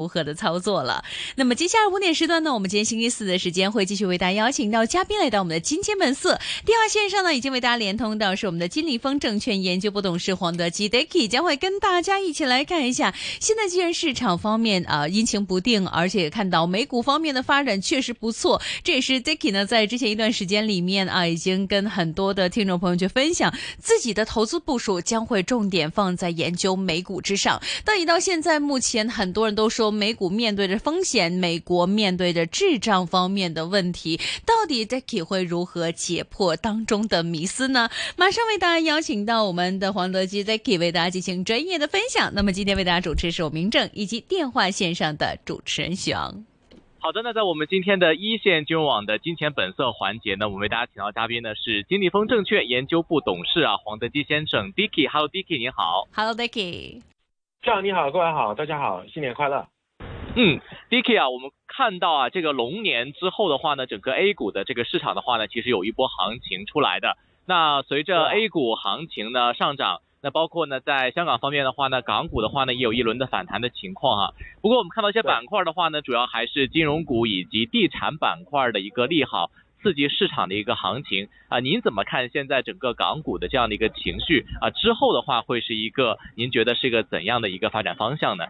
符合的操作了。那么接下来五点时段呢，我们今天星期四的时间会继续为大家邀请到嘉宾来到我们的金街本色电话线上呢，已经为大家连通到是我们的金立峰证券研究部董事黄德基 Dicky 将会跟大家一起来看一下。现在既然市场方面啊阴晴不定，而且看到美股方面的发展确实不错，这也是 Dicky 呢在之前一段时间里面啊已经跟很多的听众朋友去分享自己的投资部署将会重点放在研究美股之上。但一到现在目前很多人都说。美股面对着风险，美国面对着智障方面的问题，到底 d e c k y 会如何解破当中的迷思呢？马上为大家邀请到我们的黄德基 d e c k y 为大家进行专业的分享。那么今天为大家主持是我明正以及电话线上的主持人。好的，那在我们今天的一线金融网的金钱本色环节呢，我们为大家请到嘉宾呢是金立丰证券研究部董事啊黄德基先生 Dicky，Hello Dicky，你好。Hello Dicky，你好，各位好，大家好，新年快乐。嗯，Dicky 啊，我们看到啊，这个龙年之后的话呢，整个 A 股的这个市场的话呢，其实有一波行情出来的。那随着 A 股行情呢上涨，那包括呢在香港方面的话呢，港股的话呢也有一轮的反弹的情况啊。不过我们看到一些板块的话呢，主要还是金融股以及地产板块的一个利好刺激市场的一个行情啊。您怎么看现在整个港股的这样的一个情绪啊？之后的话会是一个您觉得是一个怎样的一个发展方向呢？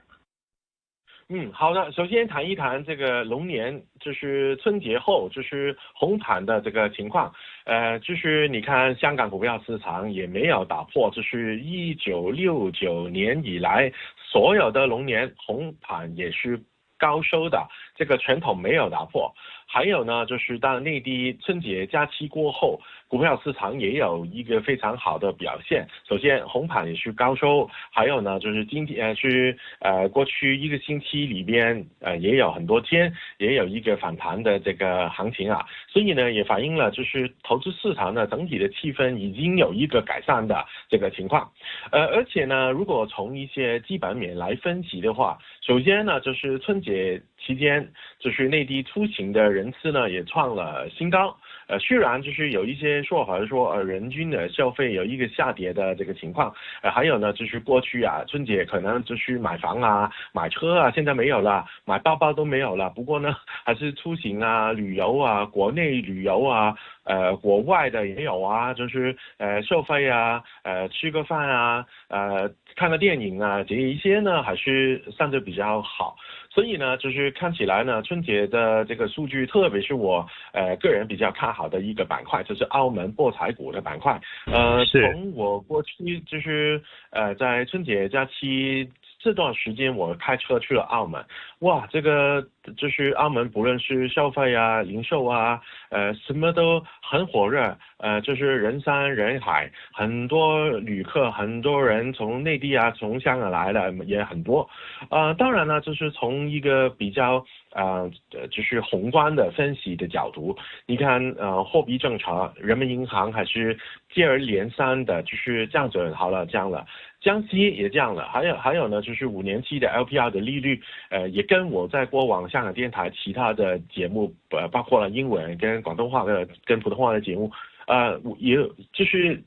嗯，好的，首先谈一谈这个龙年，就是春节后就是红盘的这个情况，呃，就是你看香港股票市场也没有打破，就是一九六九年以来所有的龙年红盘也是高收的，这个传统没有打破。还有呢，就是当内地春节假期过后，股票市场也有一个非常好的表现。首先，红盘是高收，还有呢，就是今天呃是呃过去一个星期里边呃也有很多天也有一个反弹的这个行情啊，所以呢也反映了就是投资市场呢整体的气氛已经有一个改善的这个情况。呃，而且呢，如果从一些基本面来分析的话，首先呢就是春节。期间，就是内地出行的人次呢，也创了新高。呃，虽然就是有一些说法说，呃，人均的消费有一个下跌的这个情况。呃，还有呢，就是过去啊，春节可能就是买房啊、买车啊，现在没有了，买包包都没有了。不过呢，还是出行啊、旅游啊、国内旅游啊。呃，国外的也有啊，就是呃，消费啊，呃，吃个饭啊，呃，看个电影啊，这一些呢还是相对比较好。所以呢，就是看起来呢，春节的这个数据，特别是我呃个人比较看好的一个板块，就是澳门博彩股的板块。呃，从我过去就是呃在春节假期这段时间，我开车去了澳门，哇，这个。就是澳门，不论是消费啊、零售啊，呃，什么都很火热，呃，就是人山人海，很多旅客、很多人从内地啊、从香港来的也很多，呃，当然呢，就是从一个比较呃，就是宏观的分析的角度，你看，呃，货币政策，人民银行还是接二连三的，就是降准好了，降了，江西也降了，还有还有呢，就是五年期的 LPR 的利率，呃，也跟我在过往下。香港电台其他的节目，呃，包括了英文跟广东话的、跟普通话的节目，呃，也就是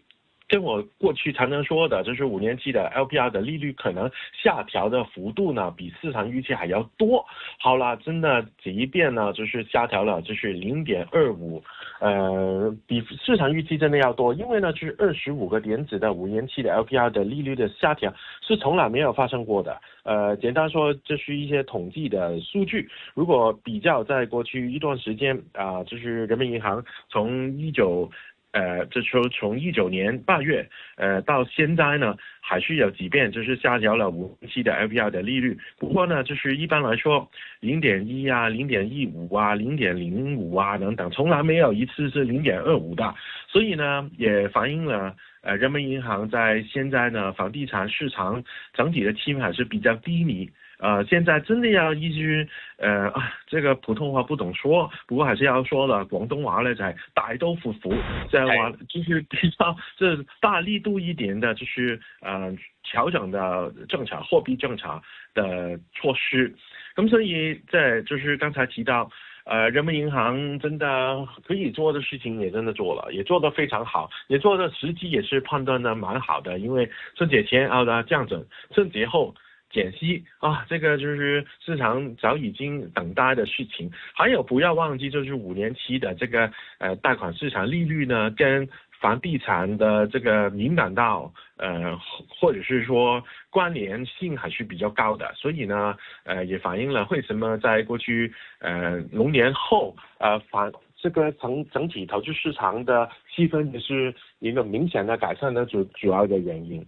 跟我过去常常说的，就是五年期的 LPR 的利率可能下调的幅度呢，比市场预期还要多。好了，真的，即便呢，就是下调了，就是零点二五。呃，比市场预期真的要多，因为呢，就是二十五个点子的五年期的 LPR 的利率的下调是从来没有发生过的。呃，简单说，这是一些统计的数据。如果比较在过去一段时间啊，就是人民银行从一九。呃，时候从一九年八月，呃，到现在呢，还是有几遍就是下调了五期的 LPR 的利率。不过呢，就是一般来说，零点一啊、零点一五啊、零点零五啊等等，从来没有一次是零点二五的。所以呢，也反映了。呃，人民银行在现在呢，房地产市场整体的气氛是比较低迷。呃，现在真的要一句，呃，这个普通话不懂说，不过还是要说了，广东话呢，在大都服服，在往话就是比较，就是大力度一点的，就是呃调整的政策、货币政策的措施。咁所以在就是刚才提到。呃，人民银行真的可以做的事情也真的做了，也做得非常好，也做的时机也是判断的蛮好的。因为春节前啊的降准，春节后减息啊，这个就是市场早已经等待的事情。还有不要忘记，就是五年期的这个呃贷款市场利率呢跟。房地产的这个敏感到，呃，或者是说关联性还是比较高的，所以呢，呃，也反映了为什么在过去，呃，龙年后，呃，房这个整整体投资市场的气氛也是一个明显的改善的主主要的原因。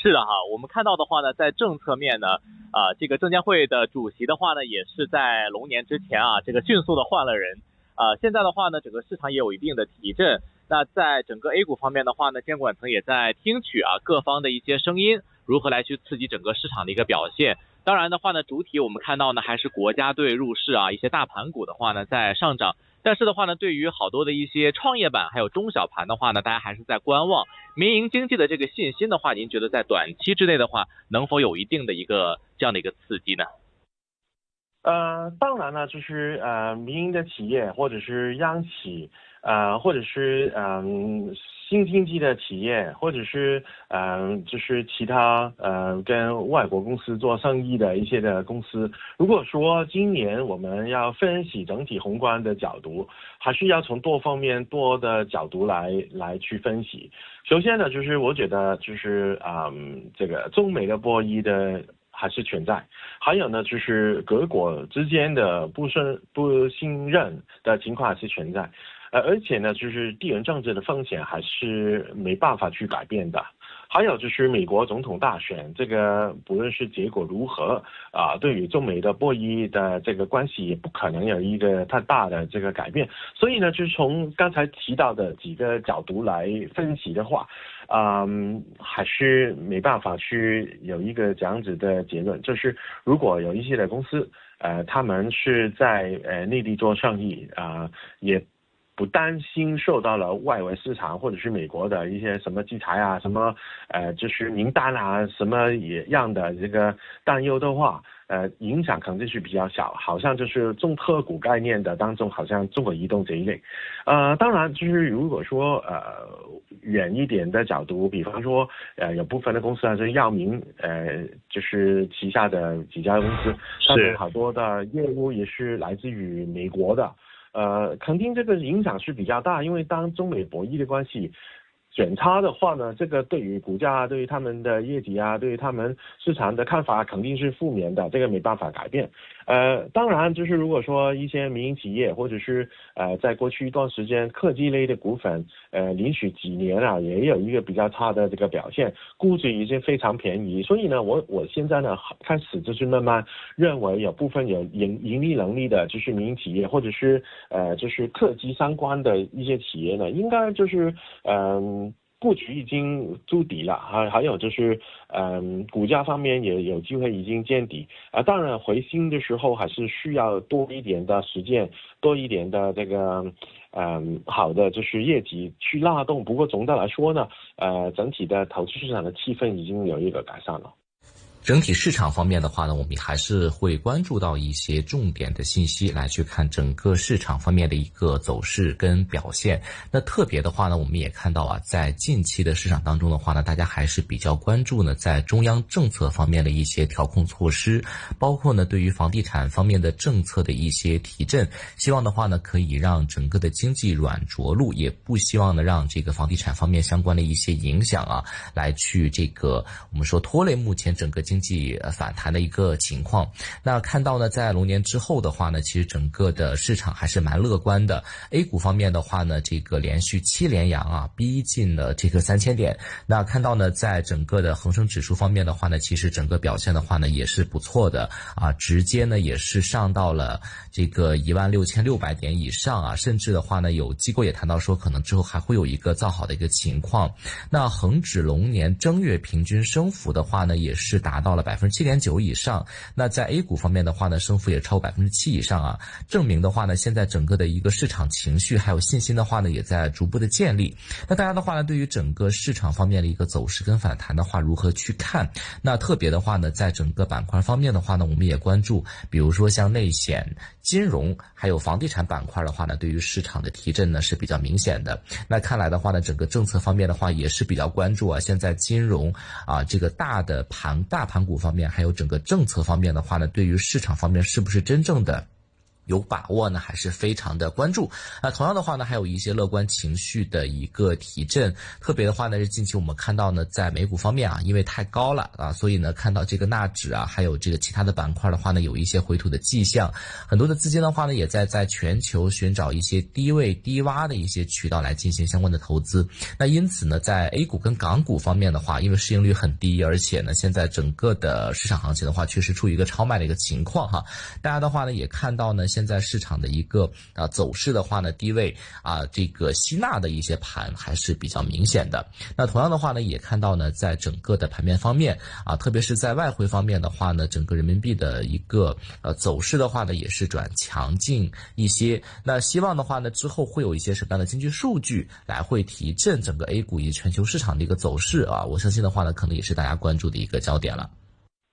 是的哈，我们看到的话呢，在政策面呢，啊，这个证监会的主席的话呢，也是在龙年之前啊，这个迅速的换了人，啊，现在的话呢，整个市场也有一定的提振。那在整个 A 股方面的话呢，监管层也在听取啊各方的一些声音，如何来去刺激整个市场的一个表现。当然的话呢，主体我们看到呢还是国家队入市啊，一些大盘股的话呢在上涨。但是的话呢，对于好多的一些创业板还有中小盘的话呢，大家还是在观望。民营经济的这个信心的话，您觉得在短期之内的话，能否有一定的一个这样的一个刺激呢？呃，当然呢，就是呃民营的企业或者是央企。啊，或者是嗯，新经济的企业，或者是嗯，就是其他嗯，跟外国公司做生意的一些的公司。如果说今年我们要分析整体宏观的角度，还是要从多方面多的角度来来去分析。首先呢，就是我觉得就是嗯，这个中美的博弈的还是存在，还有呢，就是各国之间的不顺不信任的情况还是存在。呃，而且呢，就是地缘政治的风险还是没办法去改变的。还有就是美国总统大选，这个不论是结果如何啊，对于中美的博弈的这个关系也不可能有一个太大的这个改变。所以呢，就是从刚才提到的几个角度来分析的话，嗯，还是没办法去有一个这样子的结论。就是如果有一些的公司，呃，他们是在呃内地做生意啊，也不担心受到了外围市场或者是美国的一些什么制裁啊、什么呃就是名单啊、什么也样的这个担忧的话，呃影响肯定是比较小。好像就是重特股概念的当中，好像中国移动这一类，呃当然就是如果说呃远一点的角度，比方说呃有部分的公司啊，就是药明呃就是旗下的几家公司，但是好多的业务也是来自于美国的。呃，肯定这个影响是比较大，因为当中美博弈的关系选差的话呢，这个对于股价、对于他们的业绩啊、对于他们市场的看法肯定是负面的，这个没办法改变。呃，当然，就是如果说一些民营企业，或者是呃，在过去一段时间，科技类的股份，呃，领取几年啊，也有一个比较差的这个表现，估值已经非常便宜，所以呢，我我现在呢，开始就是慢慢认为，有部分有盈盈利能力的，就是民营企业，或者是呃，就是科技相关的一些企业呢，应该就是嗯。布局已经筑底了，还还有就是，嗯，股价方面也有机会已经见底啊。当然回心的时候还是需要多一点的时间，多一点的这个，嗯，好的就是业绩去拉动。不过总的来说呢，呃，整体的投资市场的气氛已经有一个改善了。整体市场方面的话呢，我们还是会关注到一些重点的信息，来去看整个市场方面的一个走势跟表现。那特别的话呢，我们也看到啊，在近期的市场当中的话呢，大家还是比较关注呢，在中央政策方面的一些调控措施，包括呢对于房地产方面的政策的一些提振，希望的话呢，可以让整个的经济软着陆，也不希望呢让这个房地产方面相关的一些影响啊，来去这个我们说拖累目前整个经。经济反弹的一个情况，那看到呢，在龙年之后的话呢，其实整个的市场还是蛮乐观的。A 股方面的话呢，这个连续七连阳啊，逼近了这个三千点。那看到呢，在整个的恒生指数方面的话呢，其实整个表现的话呢也是不错的啊，直接呢也是上到了这个一万六千六百点以上啊，甚至的话呢，有机构也谈到说，可能之后还会有一个造好的一个情况。那恒指龙年正月平均升幅的话呢，也是达到。到了百分之七点九以上，那在 A 股方面的话呢，升幅也超过百分之七以上啊，证明的话呢，现在整个的一个市场情绪还有信心的话呢，也在逐步的建立。那大家的话呢，对于整个市场方面的一个走势跟反弹的话，如何去看？那特别的话呢，在整个板块方面的话呢，我们也关注，比如说像内险、金融还有房地产板块的话呢，对于市场的提振呢是比较明显的。那看来的话呢，整个政策方面的话也是比较关注啊。现在金融啊，这个大的盘大。盘股方面，还有整个政策方面的话呢，对于市场方面，是不是真正的？有把握呢，还是非常的关注。那同样的话呢，还有一些乐观情绪的一个提振。特别的话呢，是近期我们看到呢，在美股方面啊，因为太高了啊，所以呢，看到这个纳指啊，还有这个其他的板块的话呢，有一些回吐的迹象。很多的资金的话呢，也在在全球寻找一些低位低洼的一些渠道来进行相关的投资。那因此呢，在 A 股跟港股方面的话，因为市盈率很低，而且呢，现在整个的市场行情的话，确实处于一个超卖的一个情况哈。大家的话呢，也看到呢。现在市场的一个啊走势的话呢，低位啊这个吸纳的一些盘还是比较明显的。那同样的话呢，也看到呢，在整个的盘面方面啊，特别是在外汇方面的话呢，整个人民币的一个呃走势的话呢，也是转强劲一些。那希望的话呢，之后会有一些什么样的经济数据来会提振整个 A 股以及全球市场的一个走势啊？我相信的话呢，可能也是大家关注的一个焦点了。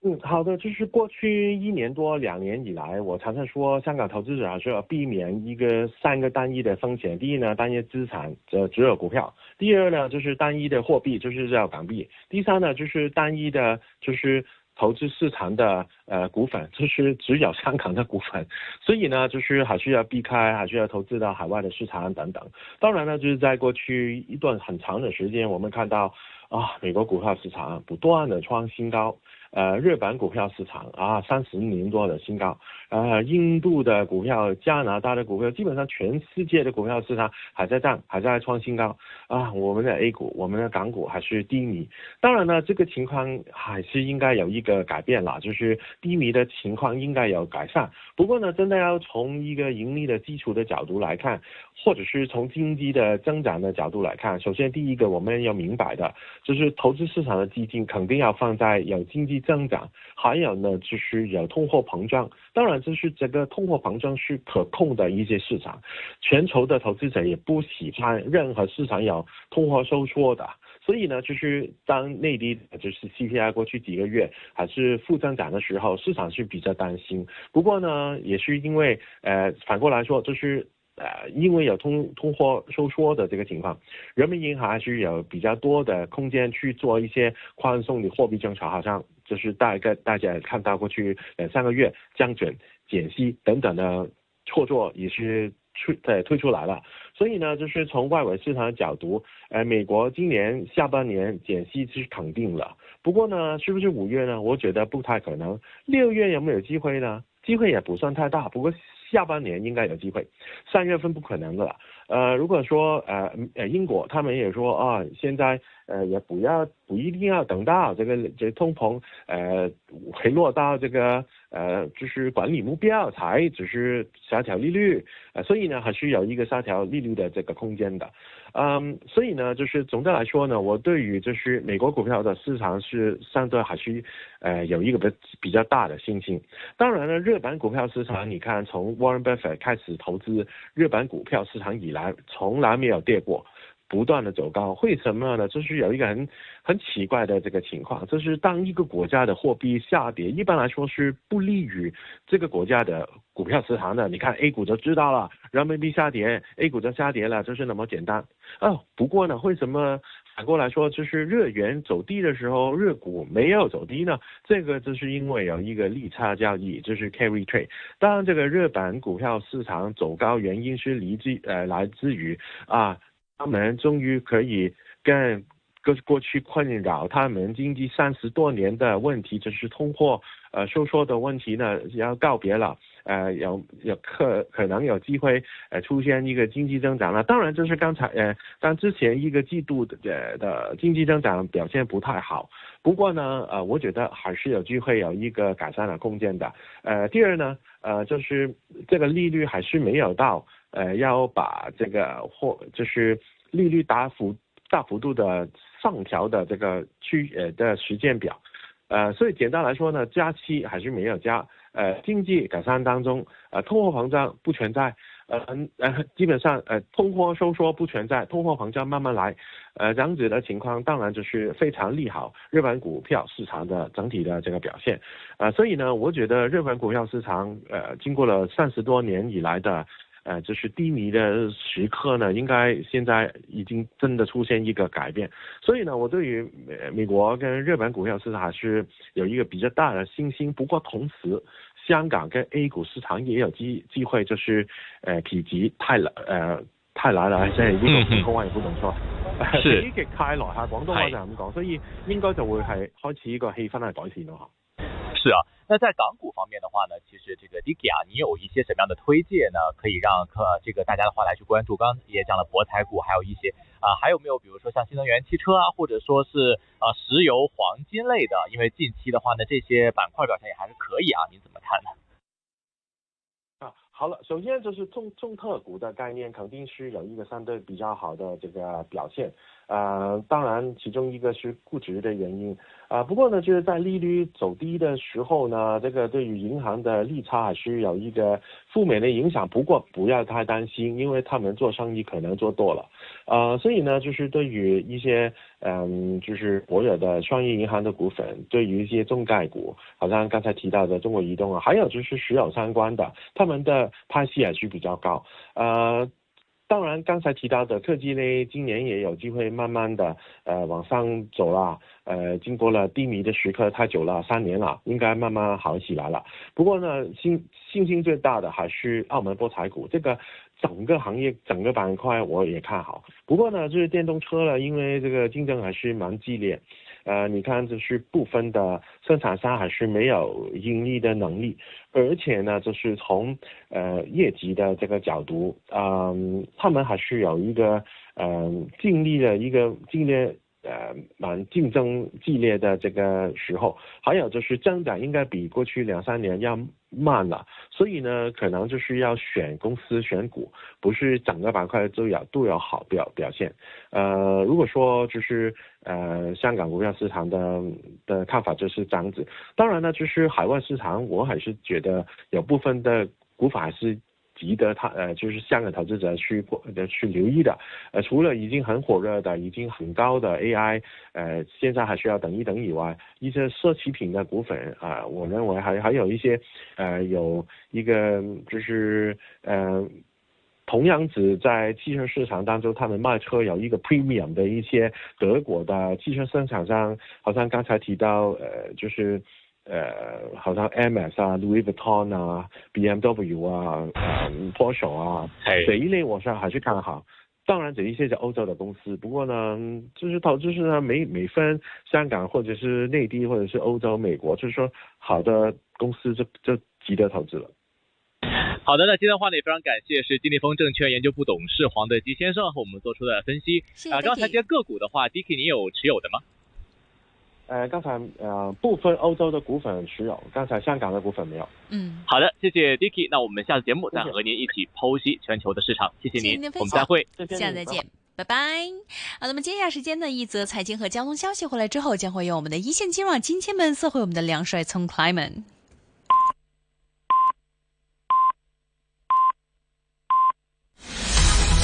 嗯，好的，就是过去一年多两年以来，我常常说，香港投资者还是要避免一个三个单一的风险。第一呢，单一资产，呃，只有股票；第二呢，就是单一的货币，就是叫港币；第三呢，就是单一的，就是投资市场的呃股份，就是只有香港的股份。所以呢，就是还是要避开，还是要投资到海外的市场等等。当然呢，就是在过去一段很长的时间，我们看到啊，美国股票市场不断的创新高。呃，日本股票市场啊，三十年多的新高。呃，印度的股票、加拿大的股票，基本上全世界的股票市场还在涨，还在创新高啊。我们的 A 股、我们的港股还是低迷。当然呢，这个情况还是应该有一个改变了，就是低迷的情况应该有改善。不过呢，真的要从一个盈利的基础的角度来看，或者是从经济的增长的角度来看，首先第一个我们要明白的就是，投资市场的基金肯定要放在有经济。增长，还有呢，就是有通货膨胀。当然，就是这个通货膨胀是可控的一些市场。全球的投资者也不喜欢任何市场有通货收缩的。所以呢，就是当内地就是 CPI 过去几个月还是负增长的时候，市场是比较担心。不过呢，也是因为呃，反过来说，就是呃，因为有通通货收缩的这个情况，人民银行还是有比较多的空间去做一些宽松的货币政策，好像。就是大概大家也看到，过去两三个月降准、减息等等的错作也是出在推出来了。所以呢，就是从外围市场的角度，呃，美国今年下半年减息是肯定了。不过呢，是不是五月呢？我觉得不太可能。六月有没有机会呢？机会也不算太大。不过下半年应该有机会，三月份不可能的。呃，如果说呃呃，英国他们也说啊，现在呃也不要不一定要等到这个这通膨呃回落到这个呃就是管理目标才只是下调利率，所以呢还是有一个下调利率的这个空间的。嗯，所以呢，就是总的来说呢，我对于就是美国股票的市场是相对还是呃有一个比比较大的信心。当然了，热板股票市场，你看从 Warren Buffett 开始投资热板股票市场以来，从来没有跌过。不断的走高，为什么呢？就是有一个很很奇怪的这个情况，就是当一个国家的货币下跌，一般来说是不利于这个国家的股票市场。的，你看 A 股就知道了，人民币下跌，A 股就下跌了，就是那么简单。哦，不过呢，为什么反过来说，就是日元走低的时候，日股没有走低呢？这个就是因为有一个利差交易，就是 carry trade。当然，这个日本股票市场走高原因是离自呃，来自于啊。他们终于可以跟过过去困扰他们经济三十多年的问题，就是通货呃收缩的问题呢，要告别了。呃，有有可可能有机会呃出现一个经济增长了。当然，就是刚才呃但之前一个季度的的经济增长表现不太好，不过呢呃我觉得还是有机会有一个改善的空间的。呃，第二呢呃就是这个利率还是没有到。呃，要把这个货就是利率大幅大幅度的上调的这个区呃的时间表，呃，所以简单来说呢，加息还是没有加，呃，经济改善当中，呃，通货膨胀不存在，呃，基本上呃，通货收缩不存在，通货膨胀慢慢来，呃，这样子的情况当然就是非常利好日本股票市场的整体的这个表现，呃，所以呢，我觉得日本股票市场呃，经过了三十多年以来的。呃，就是低迷的时刻呢，应该现在已经真的出现一个改变，所以呢，我对于美美国跟日本股票市场还是有一个比较大的信心。不过同时，香港跟 A 股市场也有机机会，就是呃，否极泰来，呃，泰来了，现在呢个港股啊，好唔错，否极泰来吓，广东话就系咁讲，所以应该就会系开始呢个气氛系改善咯。是啊，那在港股方面的话呢，其实这个 Dicky 啊，你有一些什么样的推介呢？可以让可这个大家的话来去关注。刚刚也讲了博彩股，还有一些啊，还有没有？比如说像新能源汽车啊，或者说是啊石油、黄金类的，因为近期的话呢，这些板块表现也还是可以啊。你怎么看呢？啊，好了，首先就是重重特股的概念，肯定是有一个相对比较好的这个表现。啊，当然，其中一个是估值的原因啊。不过呢，就是在利率走低的时候呢，这个对于银行的利差还是有一个负面的影响。不过不要太担心，因为他们做生意可能做多了，呃，所以呢，就是对于一些嗯，就是活有的商业银行的股份，对于一些中概股，好像刚才提到的中国移动啊，还有就是石油相关的，他们的派息也是比较高，呃。当然，刚才提到的特技呢，今年也有机会慢慢的呃往上走了，呃，经过了低迷的时刻太久了，三年了，应该慢慢好起来了。不过呢，信信心最大的还是澳门博彩股，这个整个行业整个板块我也看好。不过呢，就是电动车了，因为这个竞争还是蛮激烈。呃，你看，就是部分的生产商还是没有盈利的能力，而且呢，就是从呃业绩的这个角度，嗯，他们还是有一个嗯尽力的一个尽力。呃，蛮竞争激烈的这个时候，还有就是增长应该比过去两三年要慢了，所以呢，可能就是要选公司选股，不是整个板块都要都要好表表现。呃，如果说就是呃香港股票市场的的看法就是这样子，当然呢，就是海外市场，我还是觉得有部分的股法是。值得他呃，就是香港投资者去过去留意的，呃，除了已经很火热的、已经很高的 AI，呃，现在还需要等一等以外，一些奢侈品的股份啊，我认为还还有一些呃，有一个就是呃，同样子在汽车市场当中，他们卖车有一个 premium 的一些德国的汽车生产商，好像刚才提到呃，就是。呃，好像 m s 啊，Louis Vuitton 啊，BMW 啊，呃，Porsche 啊，这一类我是还是看好。当然，这一些是欧洲的公司。不过呢，就是投资是呢，每每分香港或者是内地或者是欧洲、美国，就是说好的公司就就值得投资了。好的，那今天的话呢，也非常感谢是金利丰证券研究部董事黄德基先生和我们做出的分析。谢啊，刚才这些个股的话，Dicky 你有持有的吗？呃，刚才呃，部分欧洲的股份持有，刚才香港的股份没有。嗯，好的，谢谢 Dicky。那我们下次节目再和您一起剖析全球的市场。谢谢您，谢谢我们再会，下次再见，拜拜。好，那么接下来时间呢，一则财经和交通消息回来之后，将会用我们的一线金融金千们送回我们的梁帅聪 c l i m a n